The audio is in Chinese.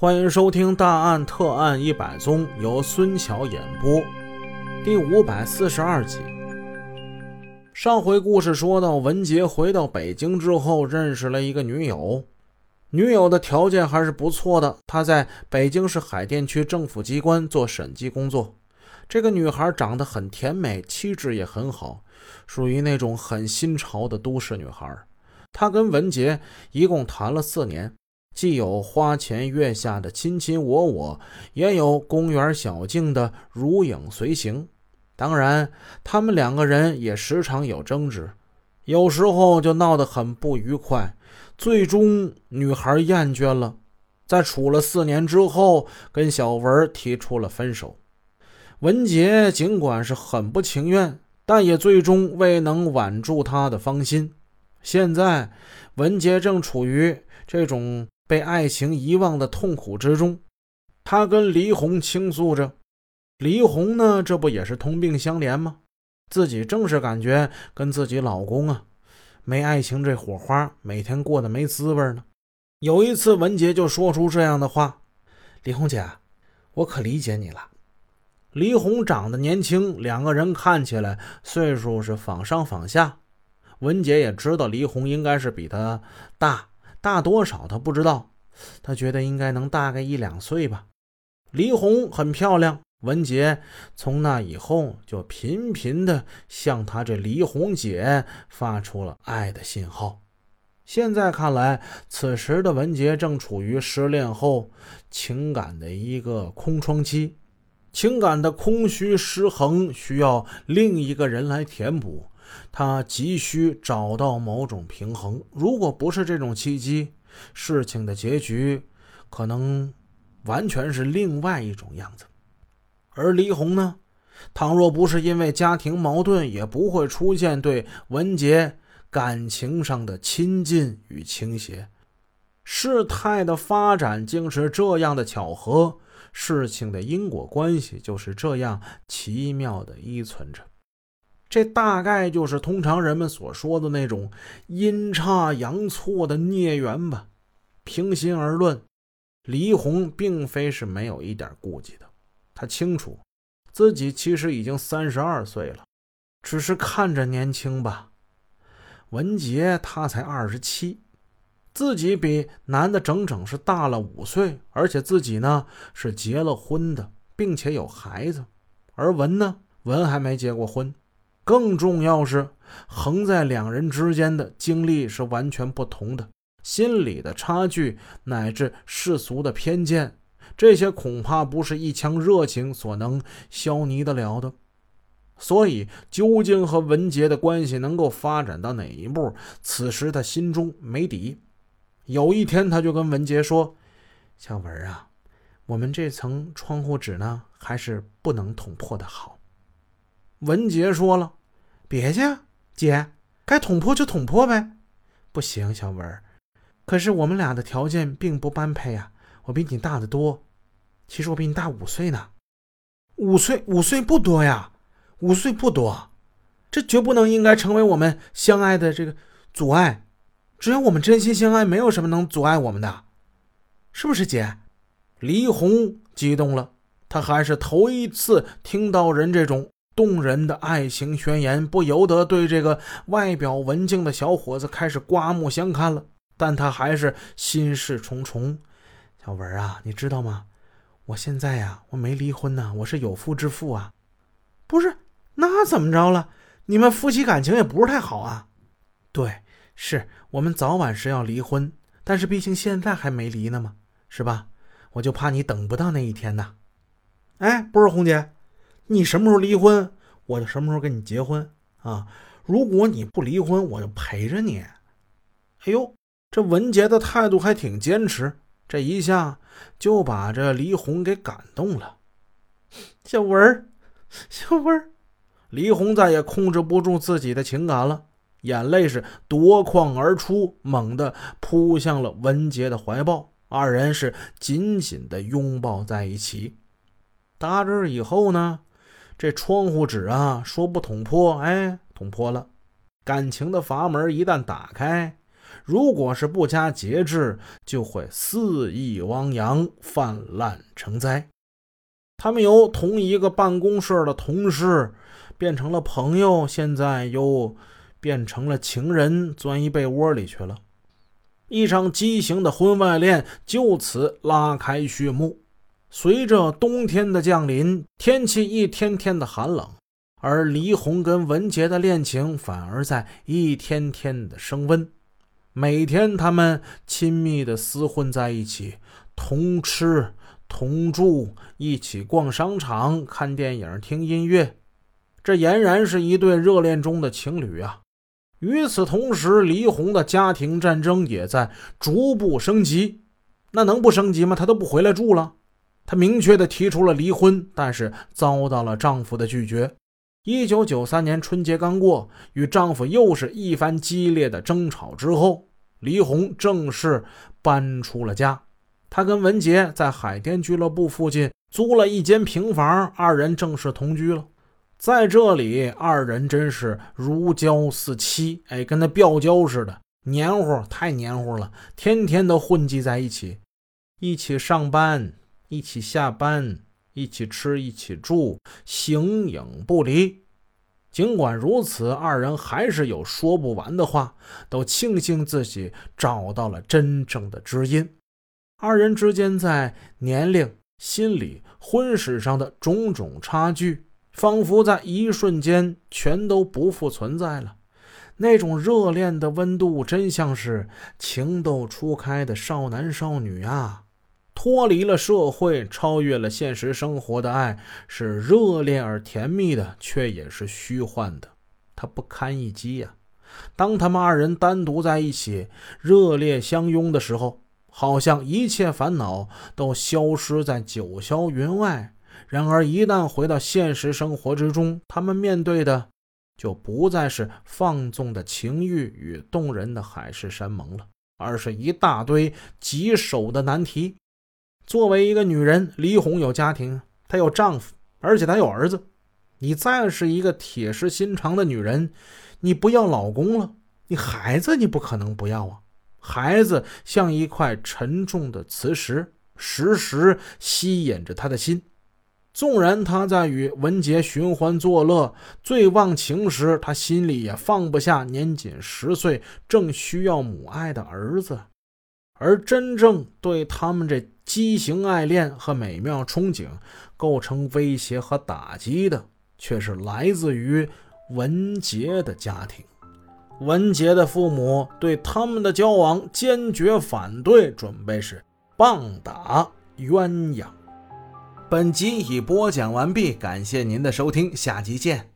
欢迎收听《大案特案一百宗》，由孙桥演播，第五百四十二集。上回故事说到，文杰回到北京之后，认识了一个女友。女友的条件还是不错的，她在北京市海淀区政府机关做审计工作。这个女孩长得很甜美，气质也很好，属于那种很新潮的都市女孩。她跟文杰一共谈了四年。既有花前月下的卿卿我我，也有公园小径的如影随形。当然，他们两个人也时常有争执，有时候就闹得很不愉快。最终，女孩厌倦了，在处了四年之后，跟小文提出了分手。文杰尽管是很不情愿，但也最终未能挽住她的芳心。现在，文杰正处于这种。被爱情遗忘的痛苦之中，他跟黎红倾诉着。黎红呢，这不也是同病相怜吗？自己正是感觉跟自己老公啊，没爱情这火花，每天过得没滋味呢。有一次，文杰就说出这样的话：“黎红姐，我可理解你了。”黎红长得年轻，两个人看起来岁数是仿上仿下。文杰也知道黎红应该是比他大。大多少他不知道，他觉得应该能大个一两岁吧。黎红很漂亮，文杰从那以后就频频的向他这黎红姐发出了爱的信号。现在看来，此时的文杰正处于失恋后情感的一个空窗期，情感的空虚失衡需要另一个人来填补。他急需找到某种平衡，如果不是这种契机，事情的结局可能完全是另外一种样子。而黎红呢，倘若不是因为家庭矛盾，也不会出现对文杰感情上的亲近与倾斜。事态的发展竟是这样的巧合，事情的因果关系就是这样奇妙的依存着。这大概就是通常人们所说的那种阴差阳错的孽缘吧。平心而论，黎红并非是没有一点顾忌的。他清楚自己其实已经三十二岁了，只是看着年轻吧。文杰他才二十七，自己比男的整整是大了五岁，而且自己呢是结了婚的，并且有孩子，而文呢，文还没结过婚。更重要是，横在两人之间的经历是完全不同的，心理的差距乃至世俗的偏见，这些恐怕不是一腔热情所能消弭得了的。所以，究竟和文杰的关系能够发展到哪一步，此时他心中没底。有一天，他就跟文杰说：“小文啊，我们这层窗户纸呢，还是不能捅破的好。”文杰说了。别去，姐，该捅破就捅破呗。不行，小文，可是我们俩的条件并不般配啊。我比你大得多，其实我比你大五岁呢。五岁，五岁不多呀，五岁不多，这绝不能应该成为我们相爱的这个阻碍。只要我们真心相爱，没有什么能阻碍我们的，是不是，姐？李一红激动了，她还是头一次听到人这种。动人的爱情宣言，不由得对这个外表文静的小伙子开始刮目相看了。但他还是心事重重。小文啊，你知道吗？我现在呀，我没离婚呢，我是有夫之妇啊。不是，那怎么着了？你们夫妻感情也不是太好啊。对，是我们早晚是要离婚，但是毕竟现在还没离呢嘛，是吧？我就怕你等不到那一天呢。哎，不是红姐。你什么时候离婚，我就什么时候跟你结婚啊！如果你不离婚，我就陪着你。哎呦，这文杰的态度还挺坚持，这一下就把这黎红给感动了。小文儿，小文儿，黎红再也控制不住自己的情感了，眼泪是夺眶而出，猛地扑向了文杰的怀抱，二人是紧紧的拥抱在一起。打这以后呢？这窗户纸啊，说不捅破，哎，捅破了。感情的阀门一旦打开，如果是不加节制，就会肆意汪洋、泛滥成灾。他们由同一个办公室的同事变成了朋友，现在又变成了情人，钻一被窝里去了。一场畸形的婚外恋就此拉开序幕。随着冬天的降临，天气一天天的寒冷，而黎红跟文杰的恋情反而在一天天的升温。每天，他们亲密的厮混在一起，同吃同住，一起逛商场、看电影、听音乐，这俨然是一对热恋中的情侣啊！与此同时，黎红的家庭战争也在逐步升级。那能不升级吗？她都不回来住了。她明确地提出了离婚，但是遭到了丈夫的拒绝。一九九三年春节刚过，与丈夫又是一番激烈的争吵之后，黎红正式搬出了家。她跟文杰在海淀俱乐部附近租了一间平房，二人正式同居了。在这里，二人真是如胶似漆，哎，跟那吊胶似的，黏糊，太黏糊了，天天都混迹在一起，一起上班。一起下班，一起吃，一起住，形影不离。尽管如此，二人还是有说不完的话，都庆幸自己找到了真正的知音。二人之间在年龄、心理、婚史上的种种差距，仿佛在一瞬间全都不复存在了。那种热恋的温度，真像是情窦初开的少男少女啊！脱离了社会，超越了现实生活的爱是热烈而甜蜜的，却也是虚幻的。它不堪一击呀！当他们二人单独在一起，热烈相拥的时候，好像一切烦恼都消失在九霄云外。然而，一旦回到现实生活之中，他们面对的就不再是放纵的情欲与动人的海誓山盟了，而是一大堆棘手的难题。作为一个女人，李红有家庭，她有丈夫，而且她有儿子。你再是一个铁石心肠的女人，你不要老公了，你孩子你不可能不要啊！孩子像一块沉重的磁石，时时吸引着她的心。纵然她在与文杰寻欢作乐、最忘情时，她心里也放不下年仅十岁、正需要母爱的儿子。而真正对他们这畸形爱恋和美妙憧憬构成威胁和打击的，却是来自于文杰的家庭。文杰的父母对他们的交往坚决反对，准备是棒打鸳鸯。本集已播讲完毕，感谢您的收听，下集见。